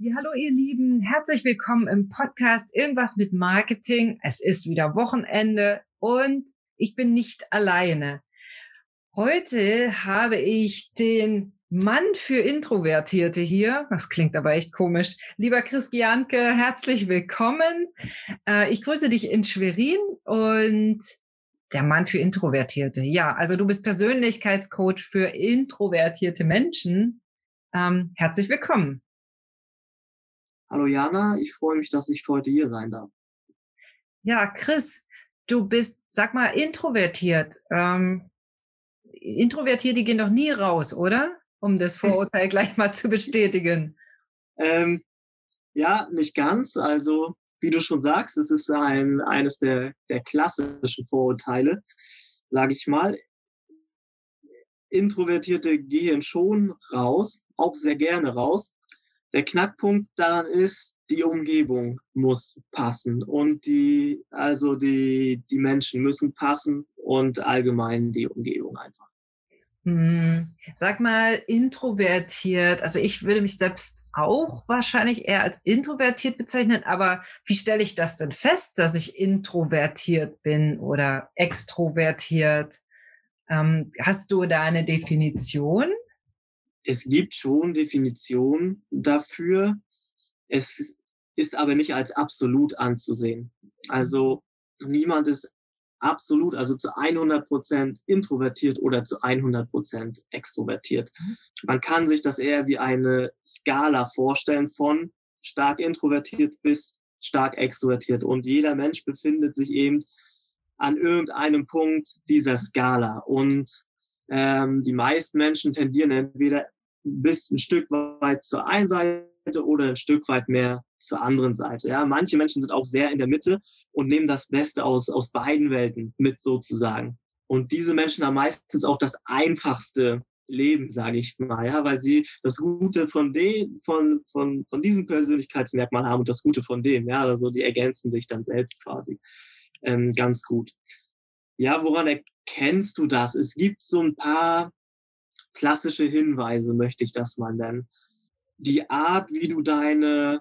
Ja, hallo ihr Lieben, herzlich willkommen im Podcast Irgendwas mit Marketing. Es ist wieder Wochenende und ich bin nicht alleine. Heute habe ich den Mann für Introvertierte hier. Das klingt aber echt komisch. Lieber Chris Gianke, herzlich willkommen. Äh, ich grüße dich in Schwerin und der Mann für Introvertierte. Ja, also du bist Persönlichkeitscoach für introvertierte Menschen. Ähm, herzlich willkommen. Hallo Jana, ich freue mich, dass ich heute hier sein darf. Ja, Chris, du bist, sag mal, introvertiert. Ähm, Introvertierte gehen doch nie raus, oder? Um das Vorurteil gleich mal zu bestätigen. Ähm, ja, nicht ganz. Also, wie du schon sagst, es ist ein, eines der, der klassischen Vorurteile, sage ich mal. Introvertierte gehen schon raus, auch sehr gerne raus. Der Knackpunkt daran ist, die Umgebung muss passen und die, also die, die Menschen müssen passen und allgemein die Umgebung einfach. Hm, sag mal, introvertiert. Also ich würde mich selbst auch wahrscheinlich eher als introvertiert bezeichnen, aber wie stelle ich das denn fest, dass ich introvertiert bin oder extrovertiert? Ähm, hast du da eine Definition? Es gibt schon Definitionen dafür. Es ist aber nicht als absolut anzusehen. Also niemand ist absolut, also zu 100 Prozent introvertiert oder zu 100 Prozent extrovertiert. Mhm. Man kann sich das eher wie eine Skala vorstellen von stark introvertiert bis stark extrovertiert. Und jeder Mensch befindet sich eben an irgendeinem Punkt dieser Skala. Und ähm, die meisten Menschen tendieren entweder bis ein Stück weit zur einen Seite oder ein Stück weit mehr zur anderen Seite. Ja, manche Menschen sind auch sehr in der Mitte und nehmen das Beste aus, aus beiden Welten mit sozusagen. Und diese Menschen haben meistens auch das einfachste Leben, sage ich mal, ja, weil sie das Gute von dem, von, von, von diesem Persönlichkeitsmerkmal haben und das Gute von dem. Ja, also die ergänzen sich dann selbst quasi ähm, ganz gut. Ja, woran erkennst du das? Es gibt so ein paar klassische Hinweise, möchte ich das mal nennen. Die Art, wie du deine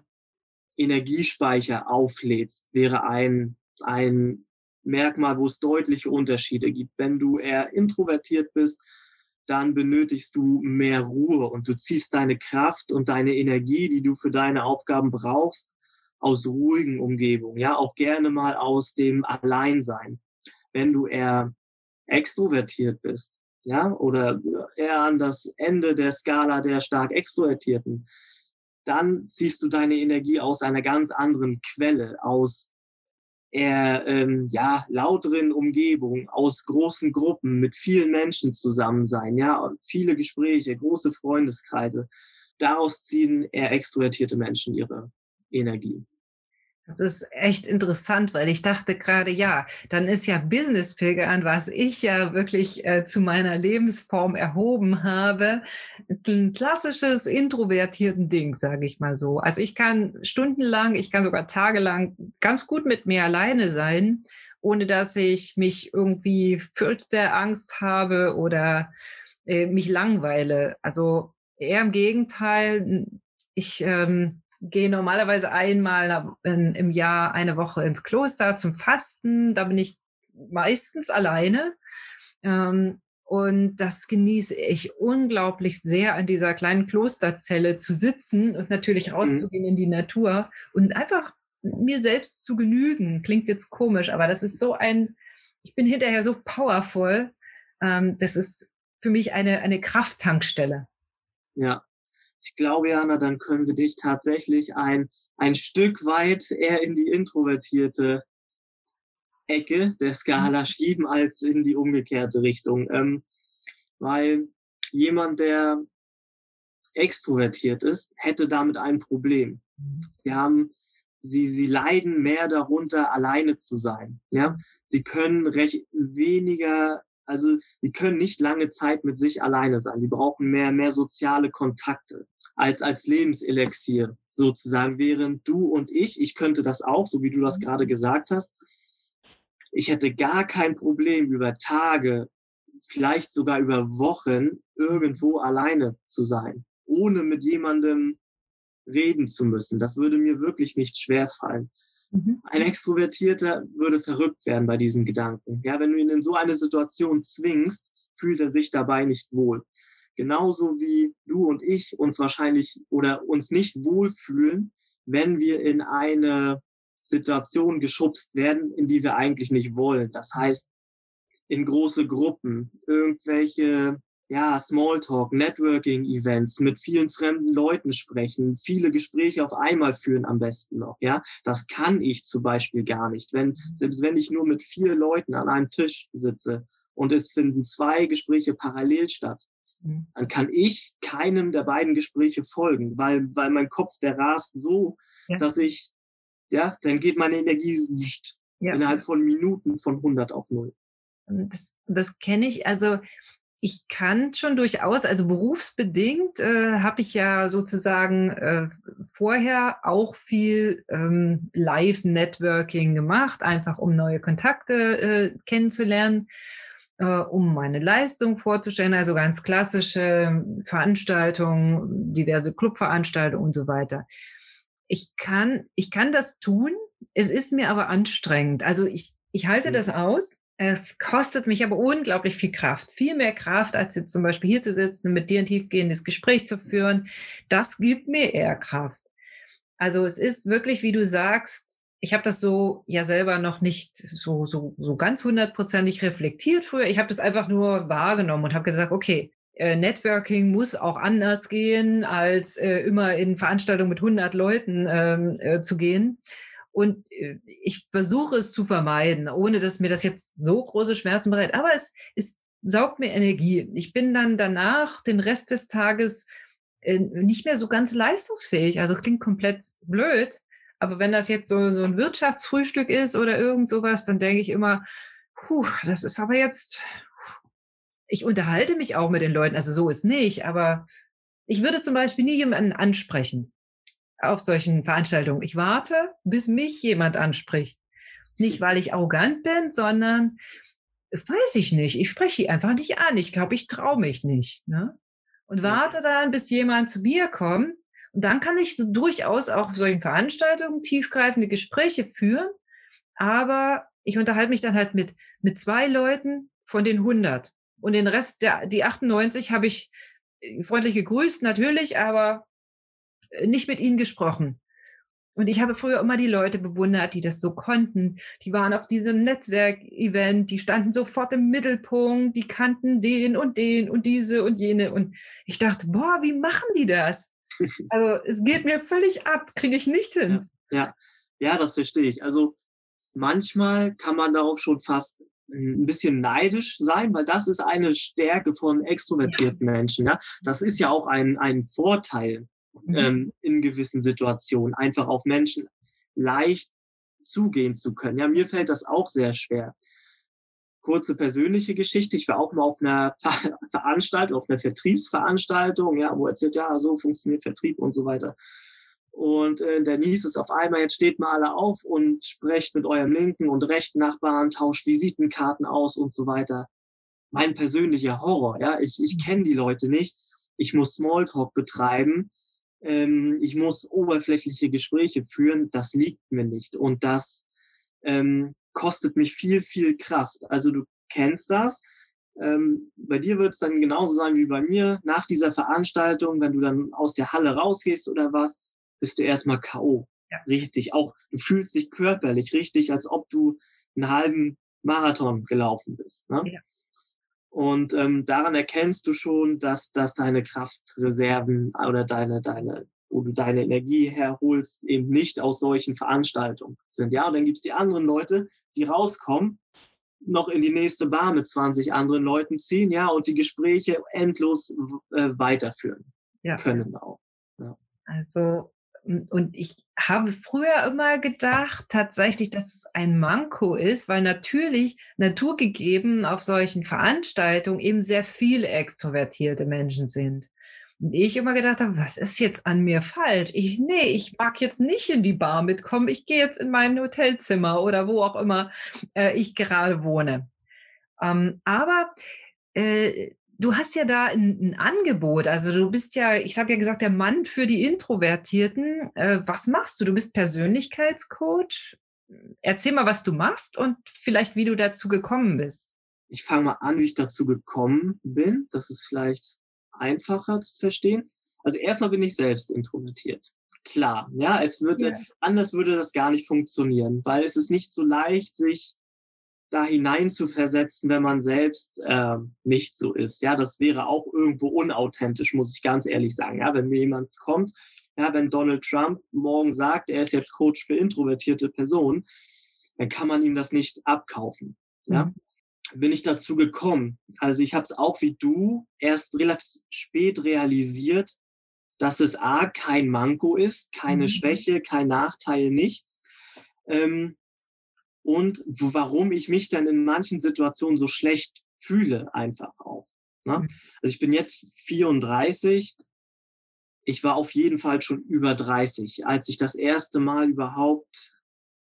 Energiespeicher auflädst, wäre ein, ein Merkmal, wo es deutliche Unterschiede gibt. Wenn du eher introvertiert bist, dann benötigst du mehr Ruhe und du ziehst deine Kraft und deine Energie, die du für deine Aufgaben brauchst, aus ruhigen Umgebungen, ja, auch gerne mal aus dem Alleinsein. Wenn du eher extrovertiert bist, ja, oder eher an das Ende der Skala der stark Extrovertierten, dann ziehst du deine Energie aus einer ganz anderen Quelle, aus eher ähm, ja, lauteren Umgebungen, aus großen Gruppen, mit vielen Menschen zusammen sein, ja, viele Gespräche, große Freundeskreise. Daraus ziehen eher extrovertierte Menschen ihre Energie. Das ist echt interessant, weil ich dachte gerade, ja, dann ist ja Business Pilgern, was ich ja wirklich äh, zu meiner Lebensform erhoben habe, ein klassisches introvertierten Ding, sage ich mal so. Also ich kann stundenlang, ich kann sogar tagelang ganz gut mit mir alleine sein, ohne dass ich mich irgendwie fürchte, Angst habe oder äh, mich langweile. Also eher im Gegenteil, ich ähm, gehe normalerweise einmal im Jahr eine Woche ins Kloster zum Fasten. Da bin ich meistens alleine. Ähm, und das genieße ich unglaublich sehr, an dieser kleinen Klosterzelle zu sitzen und natürlich mhm. rauszugehen mhm. in die Natur und einfach mir selbst zu genügen. Klingt jetzt komisch, aber das ist so ein, ich bin hinterher so powerful. Ähm, das ist für mich eine, eine Krafttankstelle. Ja, ich glaube, Jana, dann können wir dich tatsächlich ein, ein Stück weit eher in die introvertierte Ecke der Skala mhm. schieben als in die umgekehrte Richtung. Ähm, weil jemand, der extrovertiert ist, hätte damit ein Problem. Mhm. Sie haben, sie, sie leiden mehr darunter, alleine zu sein. Ja, sie können recht weniger also die können nicht lange Zeit mit sich alleine sein. Die brauchen mehr, mehr soziale Kontakte als als Lebenselixier sozusagen. Während du und ich, ich könnte das auch, so wie du das gerade gesagt hast, ich hätte gar kein Problem über Tage, vielleicht sogar über Wochen irgendwo alleine zu sein, ohne mit jemandem reden zu müssen. Das würde mir wirklich nicht schwer fallen. Mhm. Ein Extrovertierter würde verrückt werden bei diesem Gedanken. Ja, wenn du ihn in so eine Situation zwingst, fühlt er sich dabei nicht wohl. Genauso wie du und ich uns wahrscheinlich oder uns nicht wohlfühlen, wenn wir in eine Situation geschubst werden, in die wir eigentlich nicht wollen. Das heißt, in große Gruppen, irgendwelche ja, Smalltalk, Networking-Events, mit vielen fremden Leuten sprechen, viele Gespräche auf einmal führen am besten noch, ja. Das kann ich zum Beispiel gar nicht. Wenn, selbst wenn ich nur mit vier Leuten an einem Tisch sitze und es finden zwei Gespräche parallel statt, mhm. dann kann ich keinem der beiden Gespräche folgen, weil, weil mein Kopf, der rast so, ja. dass ich, ja, dann geht meine Energie ja. innerhalb von Minuten von 100 auf 0. Das, das kenne ich. Also ich kann schon durchaus, also berufsbedingt äh, habe ich ja sozusagen äh, vorher auch viel ähm, Live-Networking gemacht, einfach um neue Kontakte äh, kennenzulernen, äh, um meine Leistung vorzustellen, also ganz klassische Veranstaltungen, diverse Clubveranstaltungen und so weiter. Ich kann, ich kann das tun, es ist mir aber anstrengend. Also ich, ich halte das aus es kostet mich aber unglaublich viel Kraft, viel mehr Kraft, als jetzt zum Beispiel hier zu sitzen, mit dir ein tiefgehendes Gespräch zu führen. Das gibt mir eher Kraft. Also es ist wirklich, wie du sagst, ich habe das so ja selber noch nicht so, so, so ganz hundertprozentig reflektiert früher. Ich habe das einfach nur wahrgenommen und habe gesagt, okay, äh, Networking muss auch anders gehen, als äh, immer in Veranstaltungen mit 100 Leuten ähm, äh, zu gehen. Und äh, ich versuche es zu vermeiden, ohne dass mir das jetzt so große Schmerzen bereitet. Aber es, es saugt mir Energie. Ich bin dann danach den Rest des Tages äh, nicht mehr so ganz leistungsfähig. Also klingt komplett blöd. Aber wenn das jetzt so, so ein Wirtschaftsfrühstück ist oder irgend sowas, dann denke ich immer, puh, das ist aber jetzt, ich unterhalte mich auch mit den Leuten. Also so ist nicht, aber ich würde zum Beispiel nie jemanden ansprechen auf solchen Veranstaltungen. Ich warte, bis mich jemand anspricht. Nicht, weil ich arrogant bin, sondern weiß ich nicht. Ich spreche die einfach nicht an. Ich glaube, ich traue mich nicht. Ne? Und warte dann, bis jemand zu mir kommt. Und dann kann ich so durchaus auch auf solchen Veranstaltungen tiefgreifende Gespräche führen. Aber ich unterhalte mich dann halt mit, mit zwei Leuten von den 100. Und den Rest, der, die 98, habe ich äh, freundlich gegrüßt, natürlich, aber nicht mit ihnen gesprochen. Und ich habe früher immer die Leute bewundert, die das so konnten. Die waren auf diesem Netzwerkevent, die standen sofort im Mittelpunkt, die kannten den und den und diese und jene. Und ich dachte, boah, wie machen die das? Also es geht mir völlig ab, kriege ich nicht hin. Ja, ja, ja, das verstehe ich. Also manchmal kann man darauf schon fast ein bisschen neidisch sein, weil das ist eine Stärke von extrovertierten ja. Menschen. Ja? Das ist ja auch ein, ein Vorteil. Ähm, in gewissen Situationen, einfach auf Menschen leicht zugehen zu können. Ja, mir fällt das auch sehr schwer. Kurze persönliche Geschichte. Ich war auch mal auf einer Ver Veranstaltung, auf einer Vertriebsveranstaltung, ja, wo erzählt, ja, so funktioniert Vertrieb und so weiter. Und äh, der hieß es auf einmal, jetzt steht mal alle auf und sprecht mit eurem linken und rechten Nachbarn, tauscht Visitenkarten aus und so weiter. Mein persönlicher Horror, ja, ich, ich kenne die Leute nicht. Ich muss Smalltalk betreiben ähm, ich muss oberflächliche Gespräche führen, das liegt mir nicht. Und das ähm, kostet mich viel, viel Kraft. Also du kennst das. Ähm, bei dir wird es dann genauso sein wie bei mir. Nach dieser Veranstaltung, wenn du dann aus der Halle rausgehst oder was, bist du erstmal K.O. Ja. Richtig. Auch du fühlst dich körperlich richtig, als ob du einen halben Marathon gelaufen bist. Ne? Ja. Und ähm, daran erkennst du schon, dass, dass deine Kraftreserven oder deine, deine, wo du deine Energie herholst, eben nicht aus solchen Veranstaltungen sind. Ja, und dann gibt es die anderen Leute, die rauskommen, noch in die nächste Bar mit 20 anderen Leuten ziehen, ja, und die Gespräche endlos äh, weiterführen ja. können auch. Ja. Also und ich habe früher immer gedacht, tatsächlich, dass es ein Manko ist, weil natürlich naturgegeben auf solchen Veranstaltungen eben sehr viele extrovertierte Menschen sind. Und ich immer gedacht habe, was ist jetzt an mir falsch? Ich, nee, ich mag jetzt nicht in die Bar mitkommen. Ich gehe jetzt in mein Hotelzimmer oder wo auch immer äh, ich gerade wohne. Ähm, aber äh, du hast ja da ein, ein, Angebot. Also du bist ja, ich habe ja gesagt, der Mann für die Introvertierten. Äh, was machst du? Du bist Persönlichkeitscoach. Erzähl mal, was du machst und vielleicht, wie du dazu gekommen bist. Ich fange mal an, wie ich dazu gekommen bin. Das ist vielleicht einfacher zu verstehen. Also erstmal bin ich selbst introvertiert. Klar, ja, es würde, ja. anders würde das gar nicht funktionieren, weil es ist nicht so leicht, sich da hinein zu versetzen, wenn man selbst äh, nicht so ist. Ja, das wäre auch irgendwo unauthentisch, muss ich ganz ehrlich sagen. Ja, wenn mir jemand kommt, ja, wenn Donald Trump morgen sagt, er ist jetzt Coach für introvertierte Personen, dann kann man ihm das nicht abkaufen. Ja, mhm. bin ich dazu gekommen. Also ich habe es auch wie du erst relativ spät realisiert, dass es a kein Manko ist, keine mhm. Schwäche, kein Nachteil, nichts. Ähm, und warum ich mich dann in manchen Situationen so schlecht fühle, einfach auch. Ne? Mhm. Also ich bin jetzt 34. Ich war auf jeden Fall schon über 30, als ich das erste Mal überhaupt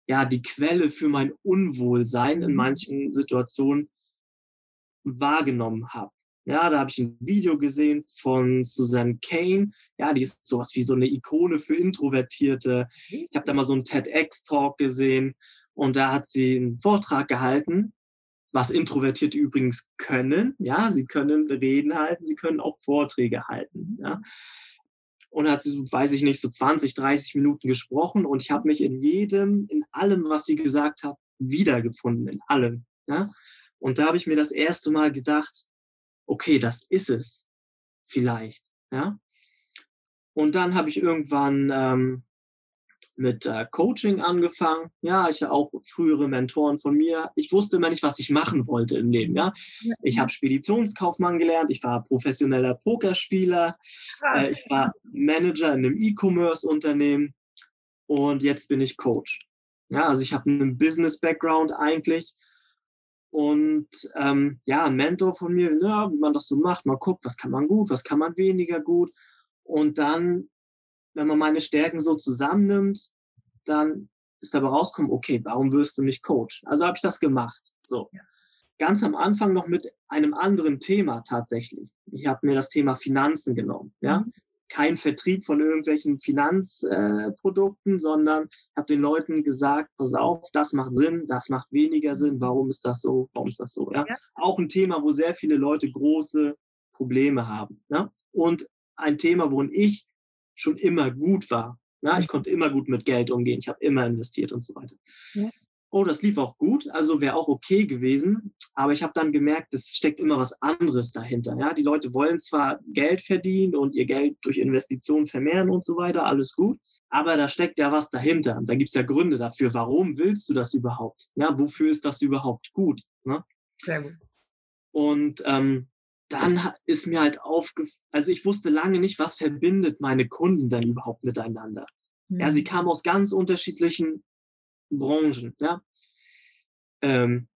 ja die Quelle für mein Unwohlsein in mhm. manchen Situationen wahrgenommen habe. Ja, da habe ich ein Video gesehen von Susan Kane. Ja, die ist sowas wie so eine Ikone für Introvertierte. Ich habe da mal so einen TEDx-Talk gesehen und da hat sie einen Vortrag gehalten, was Introvertierte übrigens können. Ja, sie können Reden halten, sie können auch Vorträge halten. Ja. Und hat sie, so, weiß ich nicht, so 20, 30 Minuten gesprochen und ich habe mich in jedem, in allem, was sie gesagt hat, wiedergefunden, in allem. Ja. Und da habe ich mir das erste Mal gedacht, okay, das ist es vielleicht. Ja. Und dann habe ich irgendwann ähm, mit äh, Coaching angefangen. Ja, ich habe auch frühere Mentoren von mir. Ich wusste immer nicht, was ich machen wollte im Leben. Ja, ich habe Speditionskaufmann gelernt. Ich war professioneller Pokerspieler. Äh, ich war Manager in einem E-Commerce-Unternehmen und jetzt bin ich Coach. Ja, also ich habe einen Business-Background eigentlich. Und ähm, ja, ein Mentor von mir, ja, wie man das so macht, mal guckt, was kann man gut, was kann man weniger gut. Und dann wenn man meine Stärken so zusammennimmt, dann ist dabei rauskommen, okay, warum wirst du nicht Coach? Also habe ich das gemacht. So. Ja. Ganz am Anfang noch mit einem anderen Thema tatsächlich. Ich habe mir das Thema Finanzen genommen. Ja? Mhm. Kein Vertrieb von irgendwelchen Finanzprodukten, äh, sondern habe den Leuten gesagt, pass auf, das macht Sinn, das macht weniger Sinn, warum ist das so, warum ist das so. Ja? ja. Auch ein Thema, wo sehr viele Leute große Probleme haben. Ja? Und ein Thema, wo ich schon immer gut war. Ja, ich konnte immer gut mit Geld umgehen, ich habe immer investiert und so weiter. Ja. Oh, das lief auch gut, also wäre auch okay gewesen, aber ich habe dann gemerkt, es steckt immer was anderes dahinter. Ja, die Leute wollen zwar Geld verdienen und ihr Geld durch Investitionen vermehren und so weiter, alles gut, aber da steckt ja was dahinter. Da gibt es ja Gründe dafür. Warum willst du das überhaupt? Ja, wofür ist das überhaupt gut? Ne? Sehr gut. Und ähm, dann ist mir halt aufgefallen, also ich wusste lange nicht, was verbindet meine Kunden denn überhaupt miteinander. Mhm. Ja, sie mhm. kamen aus ganz unterschiedlichen Branchen. Ja. Ähm,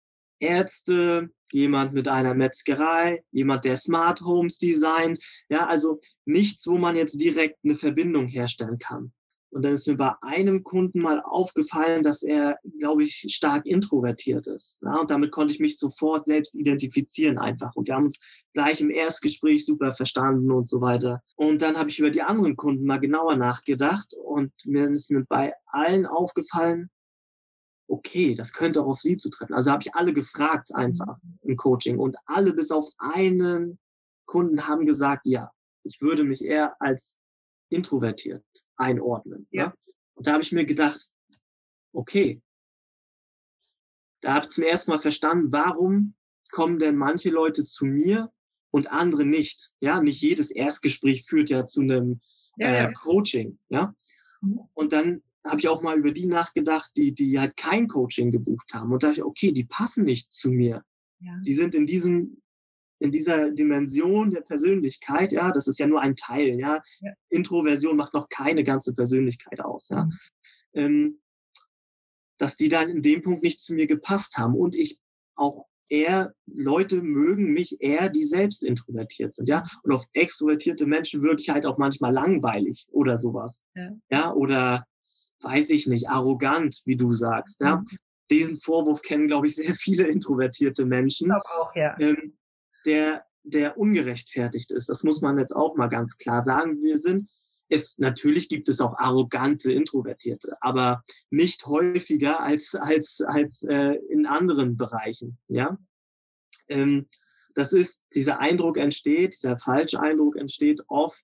Ärzte, jemand mit einer Metzgerei, jemand, der Smart Homes designt. Ja, also nichts, wo man jetzt direkt eine Verbindung herstellen kann. Und dann ist mir bei einem Kunden mal aufgefallen, dass er, glaube ich, stark introvertiert ist. Ja, und damit konnte ich mich sofort selbst identifizieren einfach. Und wir haben uns gleich im Erstgespräch super verstanden und so weiter. Und dann habe ich über die anderen Kunden mal genauer nachgedacht und mir ist mir bei allen aufgefallen, okay, das könnte auch auf sie zutreffen. Also habe ich alle gefragt einfach im Coaching und alle bis auf einen Kunden haben gesagt, ja, ich würde mich eher als introvertiert einordnen. Ne? Ja. Ne? Und da habe ich mir gedacht, okay, da habe ich zum ersten Mal verstanden, warum kommen denn manche Leute zu mir und andere nicht. Ja, nicht jedes Erstgespräch führt ja zu einem ja, äh, Coaching. Ja, mhm. und dann habe ich auch mal über die nachgedacht, die, die halt kein Coaching gebucht haben. Und da dachte ich, okay, die passen nicht zu mir. Ja. Die sind in diesem in dieser Dimension der Persönlichkeit, ja, das ist ja nur ein Teil, ja. ja. Introversion macht noch keine ganze Persönlichkeit aus, ja. Mhm. Ähm, dass die dann in dem Punkt nicht zu mir gepasst haben und ich auch eher, Leute mögen mich eher, die selbst introvertiert sind, ja. Und auf extrovertierte Menschen wirke ich halt auch manchmal langweilig oder sowas, ja, ja? oder weiß ich nicht, arrogant, wie du sagst, ja. Mhm. Diesen Vorwurf kennen, glaube ich, sehr viele introvertierte Menschen. Ich auch, ja. Ähm, der der ungerechtfertigt ist. Das muss man jetzt auch mal ganz klar sagen. Wir sind es, natürlich gibt es auch arrogante Introvertierte, aber nicht häufiger als, als, als äh, in anderen Bereichen. Ja? Ähm, das ist, dieser Eindruck entsteht, dieser falsche Eindruck entsteht oft,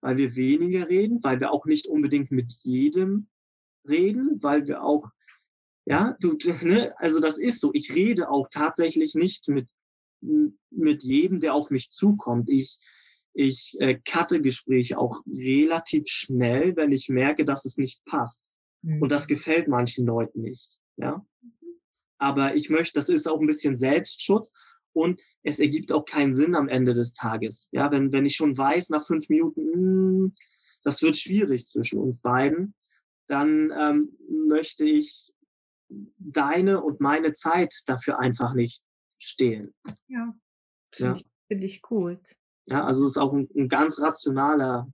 weil wir weniger reden, weil wir auch nicht unbedingt mit jedem reden, weil wir auch, ja, du, ne, also das ist so. Ich rede auch tatsächlich nicht mit, mit jedem, der auf mich zukommt. Ich, ich äh, cutte Gespräche auch relativ schnell, wenn ich merke, dass es nicht passt. Mhm. Und das mhm. gefällt manchen Leuten nicht. Ja. Aber ich möchte, das ist auch ein bisschen Selbstschutz und es ergibt auch keinen Sinn am Ende des Tages. Ja, wenn, wenn ich schon weiß nach fünf Minuten, mh, hm, das wird schwierig zwischen uns beiden, dann ähm, möchte ich deine und meine Zeit dafür einfach nicht stehlen. Ja, finde ja. ich, find ich gut. Ja, also es ist auch ein, ein, ganz rationaler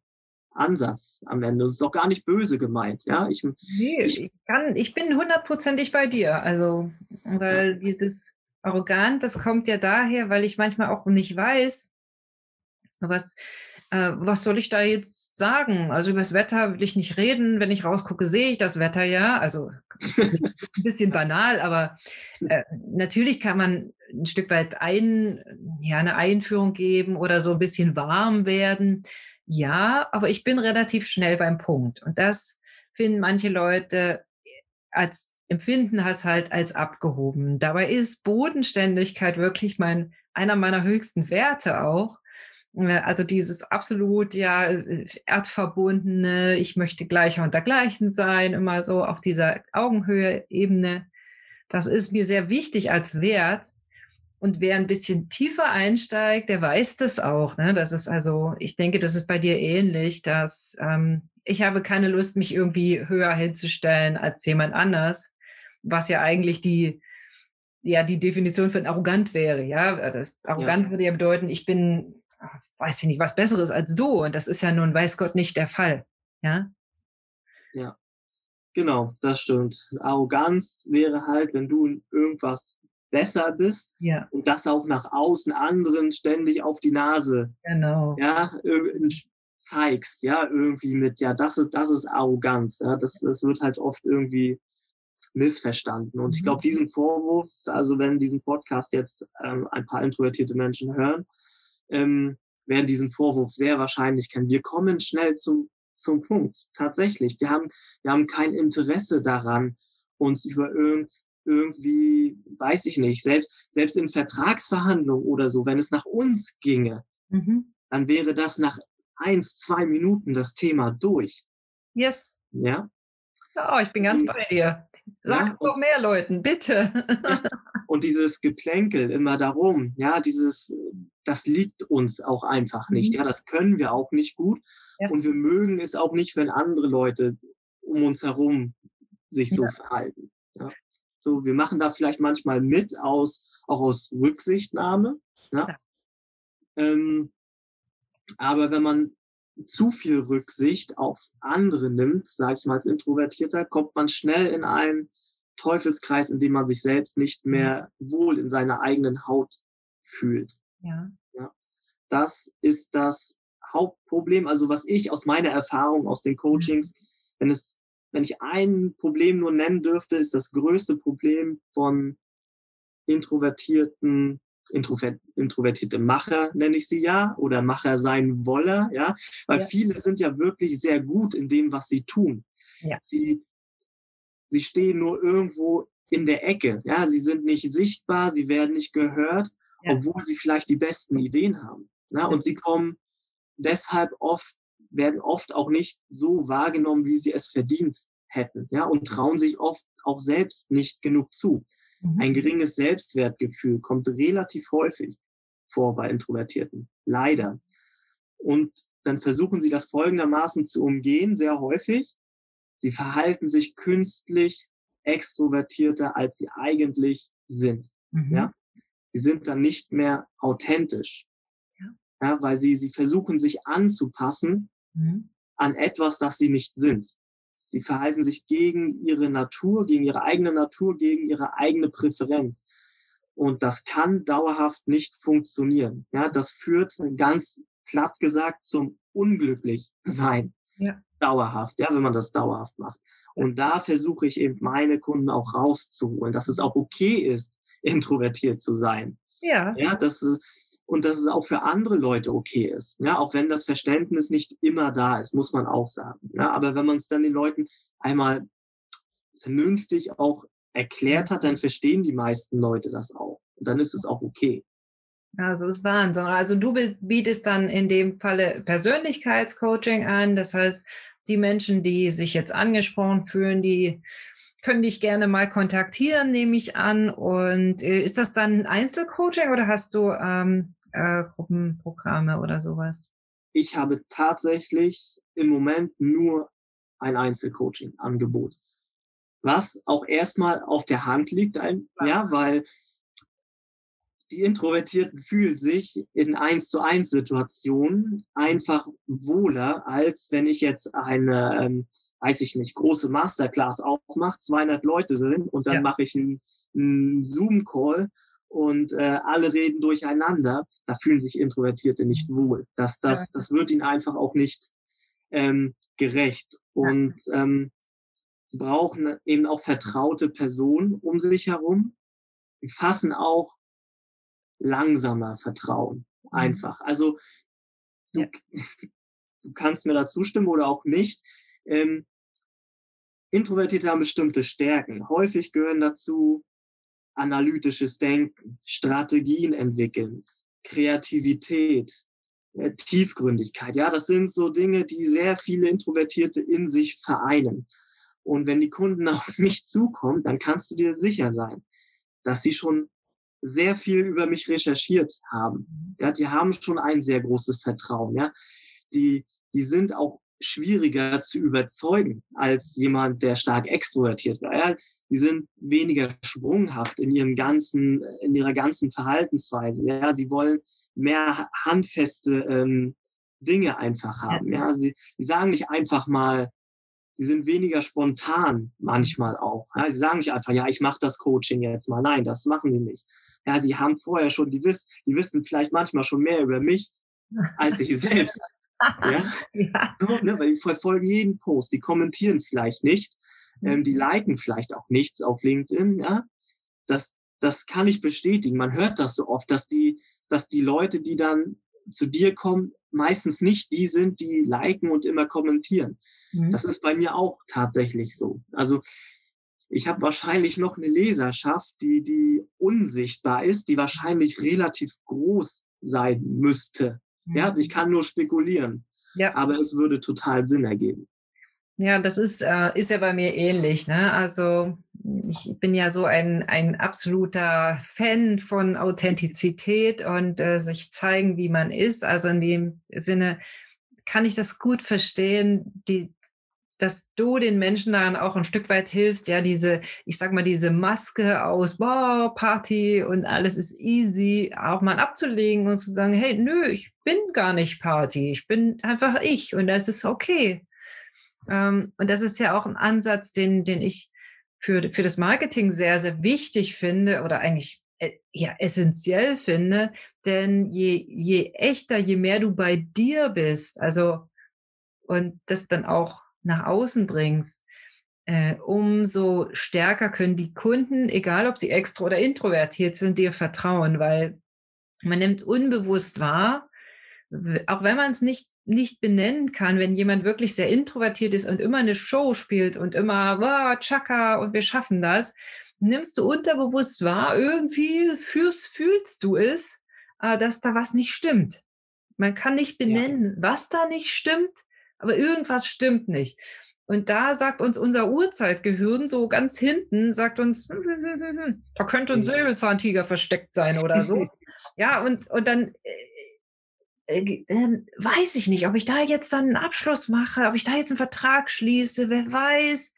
Ansatz am Ende. Es ist auch gar nicht böse gemeint. Ja, ich, nee, ich, ich, kann, ich bin hundertprozentig bei dir. Also, weil ja. dieses arrogant, das kommt ja daher, weil ich manchmal auch nicht weiß, was, äh, was soll ich da jetzt sagen? Also über das Wetter will ich nicht reden. Wenn ich rausgucke, sehe ich das Wetter ja. Also ist ein bisschen banal, aber äh, natürlich kann man ein Stück weit ein, ja, eine Einführung geben oder so ein bisschen warm werden. Ja, aber ich bin relativ schnell beim Punkt. Und das finden manche Leute als empfinden das halt als abgehoben. Dabei ist Bodenständigkeit wirklich mein, einer meiner höchsten Werte auch. Äh, also dieses absolut ja erdverbundene, ich möchte gleicher unter gleichen sein, immer so auf dieser Augenhöhe-Ebene. Das ist mir sehr wichtig als Wert. Und wer ein bisschen tiefer einsteigt, der weiß das auch. Ne? Das ist also, ich denke, das ist bei dir ähnlich, dass ähm, ich habe keine Lust, mich irgendwie höher hinzustellen als jemand anders, was ja eigentlich die, ja, die Definition von arrogant wäre. Ja, das arrogant ja. würde ja bedeuten, ich bin weiß ich nicht, was Besseres als du. Und das ist ja nun, weiß Gott, nicht der Fall. Ja. Ja. Genau, das stimmt. Arroganz wäre halt, wenn du in irgendwas besser bist ja. und das auch nach außen anderen ständig auf die Nase genau. ja, zeigst, ja, irgendwie mit, ja, das ist, das ist Arroganz. Ja, das, das wird halt oft irgendwie missverstanden. Und ich glaube, mhm. diesen Vorwurf, also wenn diesen Podcast jetzt ähm, ein paar introvertierte Menschen hören, ähm, werden diesen Vorwurf sehr wahrscheinlich kennen. Wir kommen schnell zum, zum Punkt. Tatsächlich. Wir haben, wir haben kein Interesse daran, uns über irgend, irgendwie, weiß ich nicht, selbst, selbst in Vertragsverhandlungen oder so, wenn es nach uns ginge, mhm. dann wäre das nach eins, zwei Minuten das Thema durch. Yes. Ja. Ja, ich bin ganz bei dir. Sag ja, doch mehr Leuten, bitte. Und dieses Geplänkel immer darum, ja, dieses, das liegt uns auch einfach nicht. Mhm. Ja, das können wir auch nicht gut. Ja. Und wir mögen es auch nicht, wenn andere Leute um uns herum sich so ja. verhalten. Ja. So, wir machen da vielleicht manchmal mit aus, auch aus Rücksichtnahme. Ja. Ähm, aber wenn man zu viel Rücksicht auf andere nimmt, sage ich mal als Introvertierter, kommt man schnell in einen Teufelskreis, in dem man sich selbst nicht mhm. mehr wohl in seiner eigenen Haut fühlt. Ja. ja. Das ist das Hauptproblem. Also was ich aus meiner Erfahrung aus den Coachings, mhm. wenn es, wenn ich ein Problem nur nennen dürfte, ist das größte Problem von introvertierten introvertierte Macher, nenne ich sie ja, oder Macher sein Woller, ja, weil ja. viele sind ja wirklich sehr gut in dem, was sie tun. Ja. Sie, sie stehen nur irgendwo in der Ecke, ja, sie sind nicht sichtbar, sie werden nicht gehört, ja. obwohl sie vielleicht die besten Ideen haben. Ja, und sie kommen deshalb oft, werden oft auch nicht so wahrgenommen, wie sie es verdient hätten, ja, und trauen sich oft auch selbst nicht genug zu. Mhm. Ein geringes Selbstwertgefühl kommt relativ häufig vor bei Introvertierten. Leider. Und dann versuchen sie das folgendermaßen zu umgehen, sehr häufig. Sie verhalten sich künstlich extrovertierter, als sie eigentlich sind. Mhm. Ja? Sie sind dann nicht mehr authentisch. Ja. ja weil sie, sie versuchen sich anzupassen mhm. an etwas, das sie nicht sind. Sie verhalten sich gegen ihre Natur, gegen ihre eigene Natur, gegen ihre eigene Präferenz. Und das kann dauerhaft nicht funktionieren. Ja, das führt ganz platt gesagt zum Unglücklichsein. Ja. Dauerhaft, ja, wenn man das dauerhaft macht. Und da versuche ich eben meine Kunden auch rauszuholen, dass es auch okay ist, introvertiert zu sein. Ja. Ja, das ist, und dass es auch für andere Leute okay ist. Ja, auch wenn das Verständnis nicht immer da ist, muss man auch sagen. Ja, aber wenn man es dann den Leuten einmal vernünftig auch erklärt hat, dann verstehen die meisten Leute das auch. Und dann ist es auch okay. Also ist Wahnsinn. Also du bietest dann in dem Falle Persönlichkeitscoaching an. Das heißt, die Menschen, die sich jetzt angesprochen fühlen, die können dich gerne mal kontaktieren, nehme ich an. Und äh, ist das dann Einzelcoaching oder hast du ähm, äh, Gruppenprogramme oder sowas? Ich habe tatsächlich im Moment nur ein Einzelcoaching-Angebot. Was auch erstmal auf der Hand liegt, ein, ja, weil die Introvertierten fühlen sich in eins zu eins Situationen einfach wohler, als wenn ich jetzt eine, ähm, weiß ich nicht, große Masterclass aufmache, 200 Leute sind und dann ja. mache ich einen, einen Zoom-Call und äh, alle reden durcheinander. Da fühlen sich Introvertierte nicht wohl. Das, das, das wird ihnen einfach auch nicht ähm, gerecht. Und ähm, sie brauchen eben auch vertraute Personen um sich herum. Die fassen auch langsamer Vertrauen. Mhm. Einfach. Also du, ja. du kannst mir da zustimmen oder auch nicht. Ähm, Introvertierte haben bestimmte Stärken. Häufig gehören dazu analytisches Denken, Strategien entwickeln, Kreativität, äh, Tiefgründigkeit. Ja, das sind so Dinge, die sehr viele Introvertierte in sich vereinen. Und wenn die Kunden auf mich zukommen, dann kannst du dir sicher sein, dass sie schon sehr viel über mich recherchiert haben. Ja, die haben schon ein sehr großes Vertrauen. Ja, die, die sind auch schwieriger zu überzeugen als jemand, der stark extrovertiert war. Ja, die sind weniger sprunghaft in ihrem ganzen, in ihrer ganzen Verhaltensweise. Ja, sie wollen mehr handfeste ähm, Dinge einfach haben. Ja, sie, sie sagen nicht einfach mal, sie sind weniger spontan manchmal auch. Ja, sie sagen nicht einfach, ja, ich mache das Coaching jetzt mal. Nein, das machen sie nicht ja, sie haben vorher schon, die, wissen, die wissen vielleicht manchmal schon mehr über mich als ich selbst. Ja? ja. So, ne, weil die verfolgen jeden Post, die kommentieren vielleicht nicht, ähm, die mhm. liken vielleicht auch nichts auf LinkedIn. Ja? Das, das kann ich bestätigen. Man hört das so oft, dass die, dass die Leute, die dann zu dir kommen, meistens nicht die sind, die liken und immer kommentieren. Mhm. Das ist bei mir auch tatsächlich so. Also ich habe wahrscheinlich noch eine Leserschaft, die, die unsichtbar ist, die wahrscheinlich relativ groß sein müsste. Mhm. Ja, ich kann nur spekulieren. Ja. Aber es würde total Sinn ergeben. Ja, das ist, äh, ist ja bei mir ähnlich. Ne? Also ich bin ja so ein, ein absoluter Fan von Authentizität und äh, sich zeigen, wie man ist. Also in dem Sinne kann ich das gut verstehen, die, dass du den Menschen dann auch ein Stück weit hilfst, ja, diese, ich sag mal, diese Maske aus, wow, Party und alles ist easy, auch mal abzulegen und zu sagen, hey, nö, ich bin gar nicht Party, ich bin einfach ich und das ist okay. Ähm, und das ist ja auch ein Ansatz, den, den ich für, für das Marketing sehr, sehr wichtig finde oder eigentlich äh, ja, essentiell finde, denn je, je echter, je mehr du bei dir bist, also und das dann auch nach außen bringst, äh, umso stärker können die Kunden, egal ob sie extro oder introvertiert sind, dir vertrauen, weil man nimmt unbewusst wahr, auch wenn man es nicht, nicht benennen kann, wenn jemand wirklich sehr introvertiert ist und immer eine Show spielt und immer, wow, Chaka und wir schaffen das, nimmst du unterbewusst wahr, irgendwie fühlst, fühlst du es, äh, dass da was nicht stimmt. Man kann nicht benennen, ja. was da nicht stimmt, aber irgendwas stimmt nicht. Und da sagt uns unser Urzeitgehirn so ganz hinten, sagt uns, hm, hm, hm, da könnte ein Säbelzahntiger versteckt sein oder so. ja, und, und dann äh, äh, äh, weiß ich nicht, ob ich da jetzt dann einen Abschluss mache, ob ich da jetzt einen Vertrag schließe, wer weiß.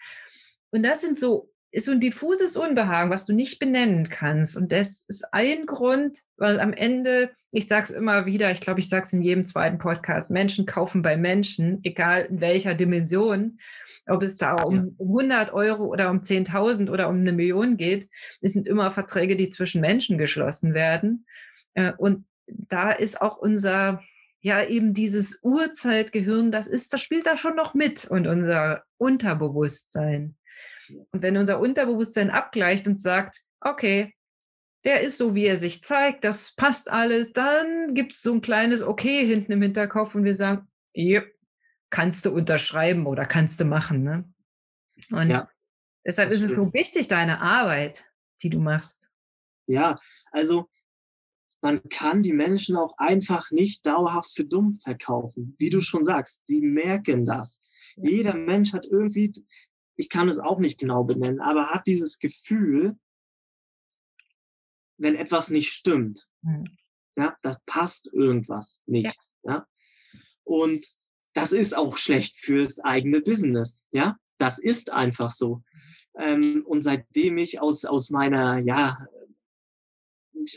Und das sind so, ist so ein diffuses Unbehagen, was du nicht benennen kannst. Und das ist ein Grund, weil am Ende ich sage es immer wieder, ich glaube, ich sage es in jedem zweiten Podcast, Menschen kaufen bei Menschen, egal in welcher Dimension. ob es da um, ja. 100 Euro oder um 10.000 oder um eine Million geht, es sind immer Verträge, die zwischen Menschen geschlossen werden. Äh, und da ist auch unser, ja, eben dieses Urzeitgehirn, das ist, das spielt da schon noch mit und unser Unterbewusstsein. Und wenn unser Unterbewusstsein abgleicht und sagt, okay, der ist so, wie er sich zeigt, das passt alles, dann gibt es so ein kleines Okay hinten im Hinterkopf und wir sagen, yep, kannst du unterschreiben oder kannst du machen. Ne? Und ja, deshalb ist es so wichtig, deine Arbeit, die du machst. Ja, also man kann die Menschen auch einfach nicht dauerhaft für dumm verkaufen. Wie du mhm. schon sagst, die merken das. Jeder Mensch hat irgendwie, ich kann es auch nicht genau benennen, aber hat dieses Gefühl, wenn etwas nicht stimmt. Mhm. Ja, da passt irgendwas nicht. Ja. ja. Und das ist auch schlecht fürs eigene Business. Ja, das ist einfach so. Ähm, und seitdem ich aus, aus meiner, ja,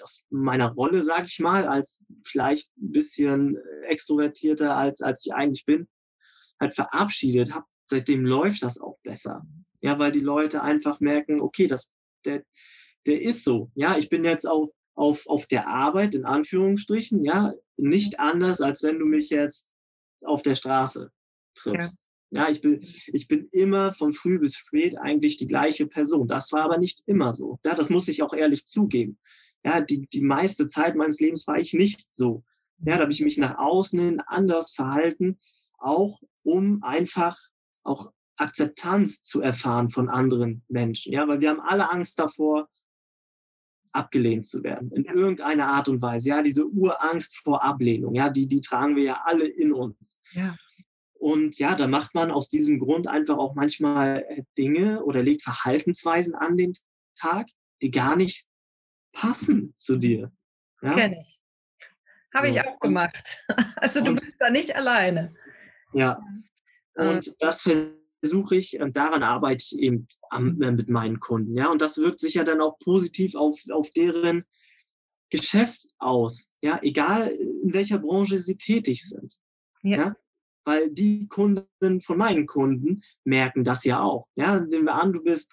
aus meiner Rolle, sage ich mal, als vielleicht ein bisschen extrovertierter, als, als ich eigentlich bin, halt verabschiedet habe, seitdem läuft das auch besser. Ja, weil die Leute einfach merken, okay, das, der, der ist so. Ja, ich bin jetzt auch auf, auf der Arbeit, in Anführungsstrichen, ja, nicht anders, als wenn du mich jetzt auf der Straße triffst. Ja. ja, ich, bin, ich bin immer von früh bis spät eigentlich die gleiche Person. Das war aber nicht immer so. Ja, das muss ich auch ehrlich zugeben. Ja, die, die meiste Zeit meines Lebens war ich nicht so. Ja, da habe ich mich nach außen hin anders verhalten, auch um einfach auch Akzeptanz zu erfahren von anderen Menschen. Ja, weil wir haben alle Angst davor, abgelehnt zu werden, in ja. irgendeiner Art und Weise. Ja, diese Urangst vor Ablehnung, ja, die, die tragen wir ja alle in uns. Ja. Und ja, da macht man aus diesem Grund einfach auch manchmal äh, Dinge oder legt Verhaltensweisen an den Tag, die gar nicht passen zu mhm. dir. Ja? Kenne ich. Habe so. ich auch gemacht. Also du und, bist da nicht alleine. Ja. Und das versuche ich und daran arbeite ich eben am, äh, mit meinen Kunden. Ja, und das wirkt sich ja dann auch positiv auf, auf deren Geschäft aus. Ja, egal in welcher Branche sie tätig sind. Ja. ja. Weil die Kunden von meinen Kunden merken das ja auch. Ja, sehen wir an, du bist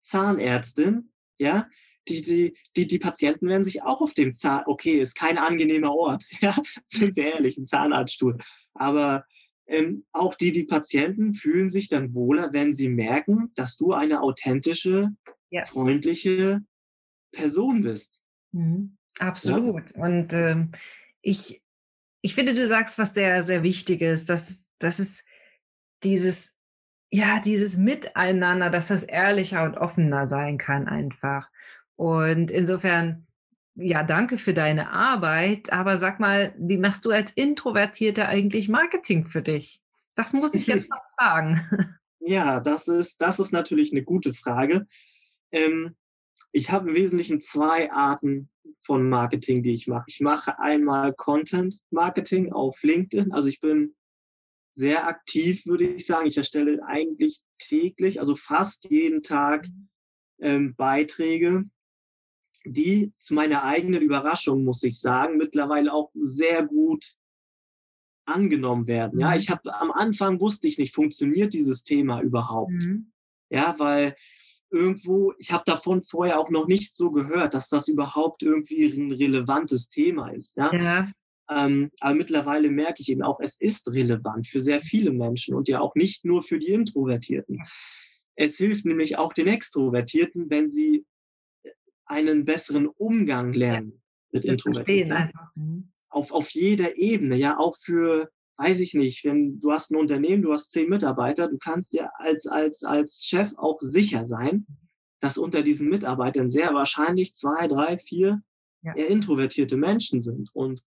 Zahnärztin, ja, die, die, die, die Patienten werden sich auch auf dem Zahn, okay, ist kein angenehmer Ort, ja, sind wir ehrlich, ein Zahnarztstuhl. Aber ähm, auch die, die Patienten fühlen sich dann wohler, wenn sie merken, dass du eine authentische, ja. freundliche Person bist. Mhm. Absolut. Ja? Und ähm, ich, ich finde, du sagst was sehr, sehr Wichtiges, dass, dass es dieses, ja, dieses Miteinander, dass das ehrlicher und offener sein kann einfach. Und insofern ja, danke für deine Arbeit. Aber sag mal, wie machst du als Introvertierter eigentlich Marketing für dich? Das muss ich jetzt noch fragen. Ja, das ist, das ist natürlich eine gute Frage. Ähm, ich habe im Wesentlichen zwei Arten von Marketing, die ich mache. Ich mache einmal Content Marketing auf LinkedIn. Also ich bin sehr aktiv, würde ich sagen. Ich erstelle eigentlich täglich, also fast jeden Tag mhm. ähm, Beiträge die zu meiner eigenen Überraschung, muss ich sagen, mittlerweile auch sehr gut angenommen werden. Ja, mhm. ich habe am Anfang wusste ich nicht, funktioniert dieses Thema überhaupt? Mhm. Ja, weil irgendwo, ich habe davon vorher auch noch nicht so gehört, dass das überhaupt irgendwie ein relevantes Thema ist. Ja. ja. Ähm, aber mittlerweile merke ich eben auch, es ist relevant für sehr viele Menschen und ja auch nicht nur für die Introvertierten. Es hilft nämlich auch den Extrovertierten, wenn sie einen besseren Umgang lernen mit Introvertierten. Mhm. Auf, auf jeder Ebene, ja, auch für, weiß ich nicht, wenn du hast ein Unternehmen, du hast zehn Mitarbeiter, du kannst dir als, als, als Chef auch sicher sein, dass unter diesen Mitarbeitern sehr wahrscheinlich zwei, drei, vier ja. eher introvertierte Menschen sind. Und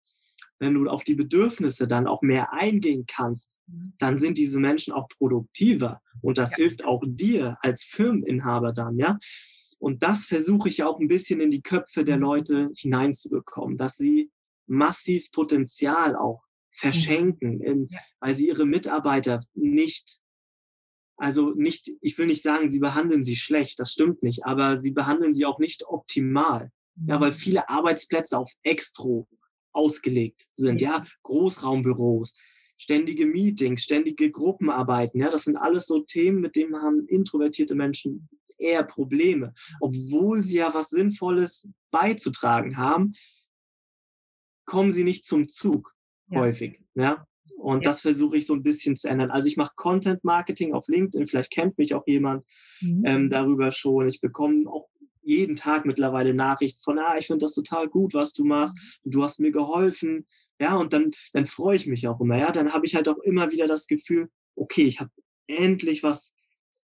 wenn du auf die Bedürfnisse dann auch mehr eingehen kannst, mhm. dann sind diese Menschen auch produktiver. Und das ja. hilft auch dir als Firmeninhaber dann, ja. Und das versuche ich auch ein bisschen in die Köpfe der mhm. Leute hineinzubekommen, dass sie massiv Potenzial auch verschenken, mhm. in, weil sie ihre Mitarbeiter nicht, also nicht, ich will nicht sagen, sie behandeln sie schlecht, das stimmt nicht, aber sie behandeln sie auch nicht optimal. Ja, weil mhm. viele Arbeitsplätze auf Extro ausgelegt sind, ja, Großraumbüros, ständige Meetings, ständige Gruppenarbeiten. Ja, das sind alles so Themen, mit denen haben introvertierte Menschen eher Probleme, obwohl sie ja was Sinnvolles beizutragen haben, kommen sie nicht zum Zug ja. häufig. Ja? Und ja. das versuche ich so ein bisschen zu ändern. Also ich mache Content Marketing auf LinkedIn, vielleicht kennt mich auch jemand mhm. ähm, darüber schon. Ich bekomme auch jeden Tag mittlerweile Nachrichten von, ah, ich finde das total gut, was du machst. Du hast mir geholfen. Ja, und dann, dann freue ich mich auch immer. Ja, dann habe ich halt auch immer wieder das Gefühl, okay, ich habe endlich was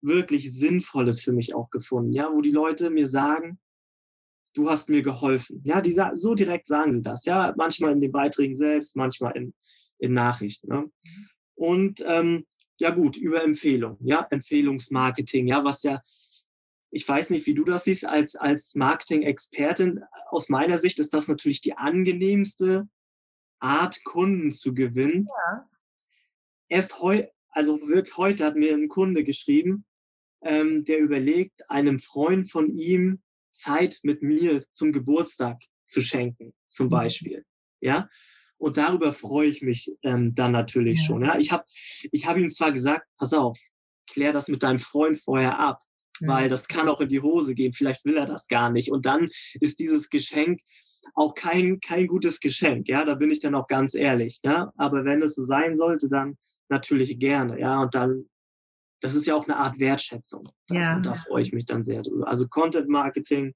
wirklich Sinnvolles für mich auch gefunden. Ja, wo die Leute mir sagen, du hast mir geholfen. Ja, die, so direkt sagen sie das. Ja, manchmal in den Beiträgen selbst, manchmal in, in Nachrichten. Ne? Und ähm, ja gut, über Empfehlung, ja, Empfehlungsmarketing, ja, was ja, ich weiß nicht, wie du das siehst, als, als Marketing-Expertin, aus meiner Sicht ist das natürlich die angenehmste Art, Kunden zu gewinnen. Ja. Erst heute, also wirklich heute hat mir ein Kunde geschrieben, ähm, der überlegt, einem Freund von ihm Zeit mit mir zum Geburtstag zu schenken, zum mhm. Beispiel. Ja, und darüber freue ich mich ähm, dann natürlich ja. schon. Ja, ich habe ich hab ihm zwar gesagt, pass auf, klär das mit deinem Freund vorher ab, ja. weil das kann auch in die Hose gehen. Vielleicht will er das gar nicht. Und dann ist dieses Geschenk auch kein, kein gutes Geschenk. Ja, da bin ich dann auch ganz ehrlich. Ja, aber wenn es so sein sollte, dann natürlich gerne. Ja, und dann das ist ja auch eine Art Wertschätzung. Ja. Und da freue ich mich dann sehr drüber. Also Content Marketing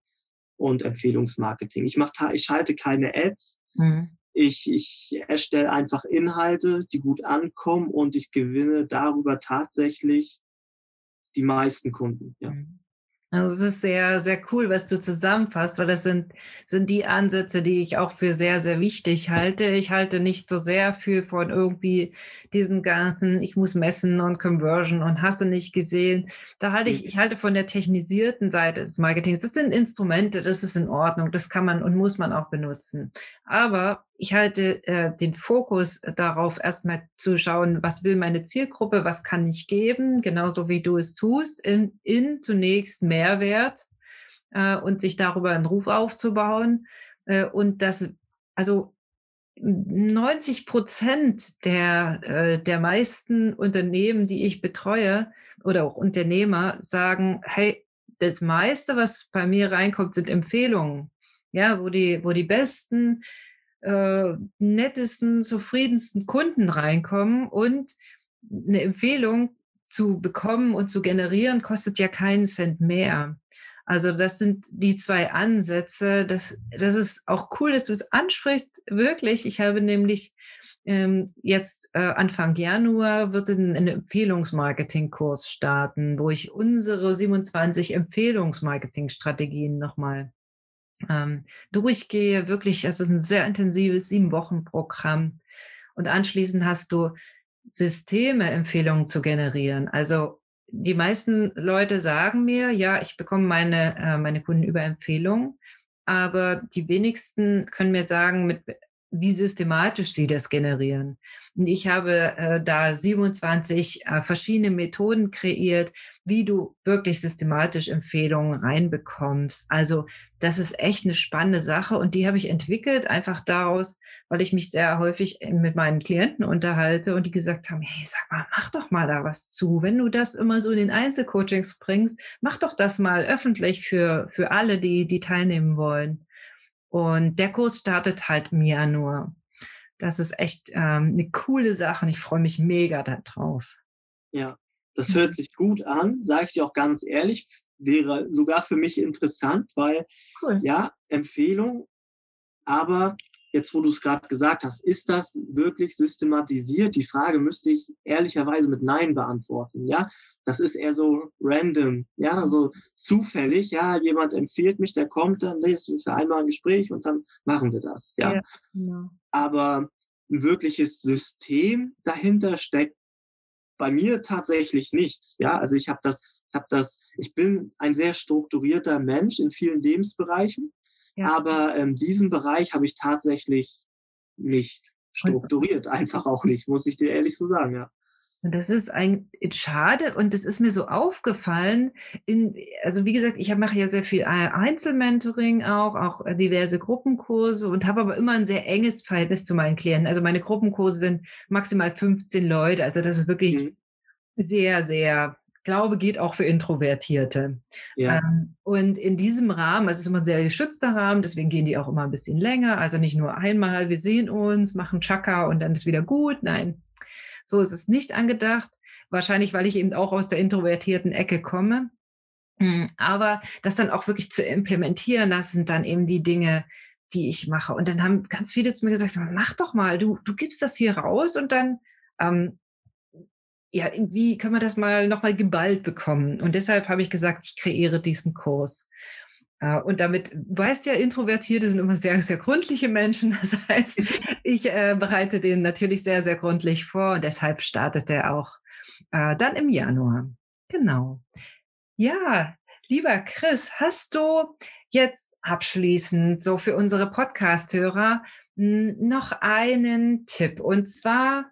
und Empfehlungsmarketing. Ich, mach, ich schalte keine Ads. Mhm. Ich, ich erstelle einfach Inhalte, die gut ankommen und ich gewinne darüber tatsächlich die meisten Kunden. Ja. Mhm. Also es ist sehr, sehr cool, was du zusammenfasst, weil das sind, sind die Ansätze, die ich auch für sehr, sehr wichtig halte. Ich halte nicht so sehr viel von irgendwie diesen ganzen, ich muss messen und Conversion und hast du nicht gesehen. Da halte ich, mhm. ich halte von der technisierten Seite des Marketings. Das sind Instrumente, das ist in Ordnung, das kann man und muss man auch benutzen. Aber ich halte äh, den Fokus darauf, erstmal zu schauen, was will meine Zielgruppe, was kann ich geben, genauso wie du es tust, in, in zunächst Mehrwert äh, und sich darüber einen Ruf aufzubauen. Äh, und das, also 90 Prozent der, äh, der meisten Unternehmen, die ich betreue oder auch Unternehmer, sagen, hey, das meiste, was bei mir reinkommt, sind Empfehlungen. Ja, wo die, wo die besten äh, nettesten, zufriedensten Kunden reinkommen und eine Empfehlung zu bekommen und zu generieren, kostet ja keinen Cent mehr. Also das sind die zwei Ansätze. Das, das ist auch cool, dass du es ansprichst. Wirklich, ich habe nämlich ähm, jetzt äh, Anfang Januar wird ein, ein Empfehlungsmarketing-Kurs starten, wo ich unsere 27 Empfehlungsmarketing-Strategien nochmal ähm, durchgehe. Wirklich, es ist ein sehr intensives Sieben-Wochen-Programm. Und anschließend hast du Systeme, Empfehlungen zu generieren. Also die meisten Leute sagen mir, ja, ich bekomme meine, äh, meine Kunden über Empfehlungen, aber die wenigsten können mir sagen, mit, wie systematisch sie das generieren. Und ich habe äh, da 27 äh, verschiedene Methoden kreiert, wie du wirklich systematisch Empfehlungen reinbekommst. Also das ist echt eine spannende Sache und die habe ich entwickelt einfach daraus, weil ich mich sehr häufig mit meinen Klienten unterhalte und die gesagt haben, hey, sag mal, mach doch mal da was zu. Wenn du das immer so in den Einzelcoachings bringst, mach doch das mal öffentlich für, für alle, die, die teilnehmen wollen. Und der Kurs startet halt im Januar. Das ist echt ähm, eine coole Sache und ich freue mich mega darauf. Ja, das hört sich gut an, sage ich dir auch ganz ehrlich, wäre sogar für mich interessant, weil cool. ja, Empfehlung, aber jetzt, wo du es gerade gesagt hast, ist das wirklich systematisiert? Die Frage müsste ich ehrlicherweise mit Nein beantworten. Ja, das ist eher so random, ja, so zufällig. Ja, jemand empfiehlt mich, der kommt, dann lese ich einmal ein Gespräch und dann machen wir das. Ja, ja genau. aber ein wirkliches System dahinter steckt bei mir tatsächlich nicht. Ja, also ich habe das, ich habe das, ich bin ein sehr strukturierter Mensch in vielen Lebensbereichen. Ja. Aber ähm, diesen Bereich habe ich tatsächlich nicht strukturiert, einfach auch nicht, muss ich dir ehrlich so sagen, ja. Und das ist ein schade und das ist mir so aufgefallen. In, also wie gesagt, ich mache ja sehr viel Einzelmentoring auch, auch diverse Gruppenkurse und habe aber immer ein sehr enges Verhältnis zu meinen Klienten. Also meine Gruppenkurse sind maximal 15 Leute. Also das ist wirklich mhm. sehr, sehr Glaube geht auch für Introvertierte. Ja. Ähm, und in diesem Rahmen, also es ist immer ein sehr geschützter Rahmen, deswegen gehen die auch immer ein bisschen länger. Also nicht nur einmal, wir sehen uns, machen Chaka und dann ist wieder gut. Nein, so ist es nicht angedacht. Wahrscheinlich, weil ich eben auch aus der introvertierten Ecke komme. Hm, aber das dann auch wirklich zu implementieren, das sind dann eben die Dinge, die ich mache. Und dann haben ganz viele zu mir gesagt, mach doch mal, du, du gibst das hier raus und dann, ähm, ja, wie können wir das mal nochmal geballt bekommen? Und deshalb habe ich gesagt, ich kreiere diesen Kurs. Äh, und damit, du weißt ja, Introvertierte sind immer sehr, sehr gründliche Menschen. Das heißt, ich äh, bereite den natürlich sehr, sehr gründlich vor und deshalb startet er auch äh, dann im Januar. Genau. Ja, lieber Chris, hast du jetzt abschließend so für unsere Podcast-Hörer hm, noch einen Tipp? Und zwar,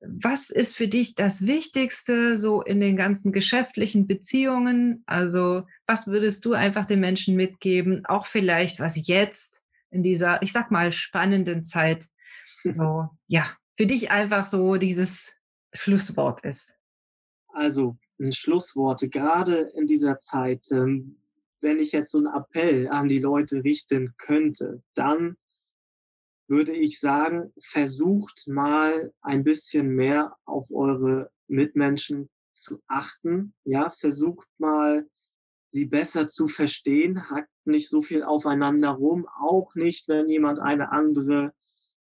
was ist für dich das Wichtigste so in den ganzen geschäftlichen Beziehungen? Also was würdest du einfach den Menschen mitgeben? Auch vielleicht, was jetzt in dieser, ich sag mal, spannenden Zeit so, ja, für dich einfach so dieses Schlusswort ist. Also, Schlussworte, gerade in dieser Zeit, ähm, wenn ich jetzt so einen Appell an die Leute richten könnte, dann würde ich sagen, versucht mal ein bisschen mehr auf eure Mitmenschen zu achten. Ja, versucht mal, sie besser zu verstehen. Hackt nicht so viel aufeinander rum. Auch nicht, wenn jemand eine andere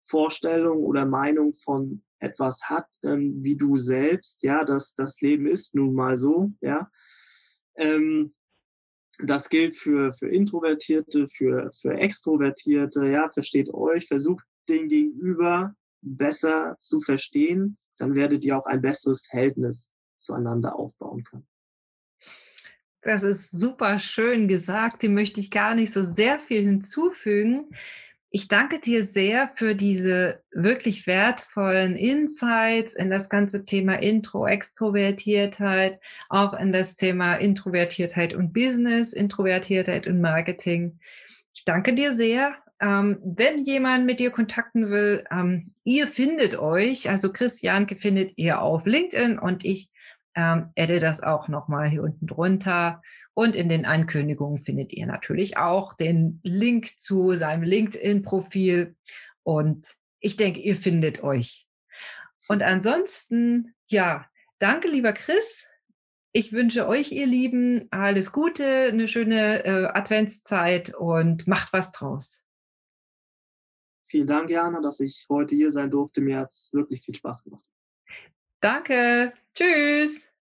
Vorstellung oder Meinung von etwas hat, ähm, wie du selbst. Ja, das, das Leben ist nun mal so. Ja. Ähm, das gilt für, für Introvertierte, für, für Extrovertierte, ja, versteht euch, versucht den Gegenüber besser zu verstehen, dann werdet ihr auch ein besseres Verhältnis zueinander aufbauen können. Das ist super schön gesagt. Dem möchte ich gar nicht so sehr viel hinzufügen. Ich danke dir sehr für diese wirklich wertvollen Insights in das ganze Thema Intro, Extrovertiertheit, auch in das Thema Introvertiertheit und Business, Introvertiertheit und Marketing. Ich danke dir sehr. Ähm, wenn jemand mit dir kontakten will, ähm, ihr findet euch, also Christianke findet ihr auf LinkedIn und ich ähm, adde das auch nochmal hier unten drunter. Und in den Ankündigungen findet ihr natürlich auch den Link zu seinem LinkedIn-Profil. Und ich denke, ihr findet euch. Und ansonsten, ja, danke, lieber Chris. Ich wünsche euch, ihr Lieben, alles Gute, eine schöne äh, Adventszeit und macht was draus. Vielen Dank, Jana, dass ich heute hier sein durfte. Mir hat es wirklich viel Spaß gemacht. Danke. Tschüss.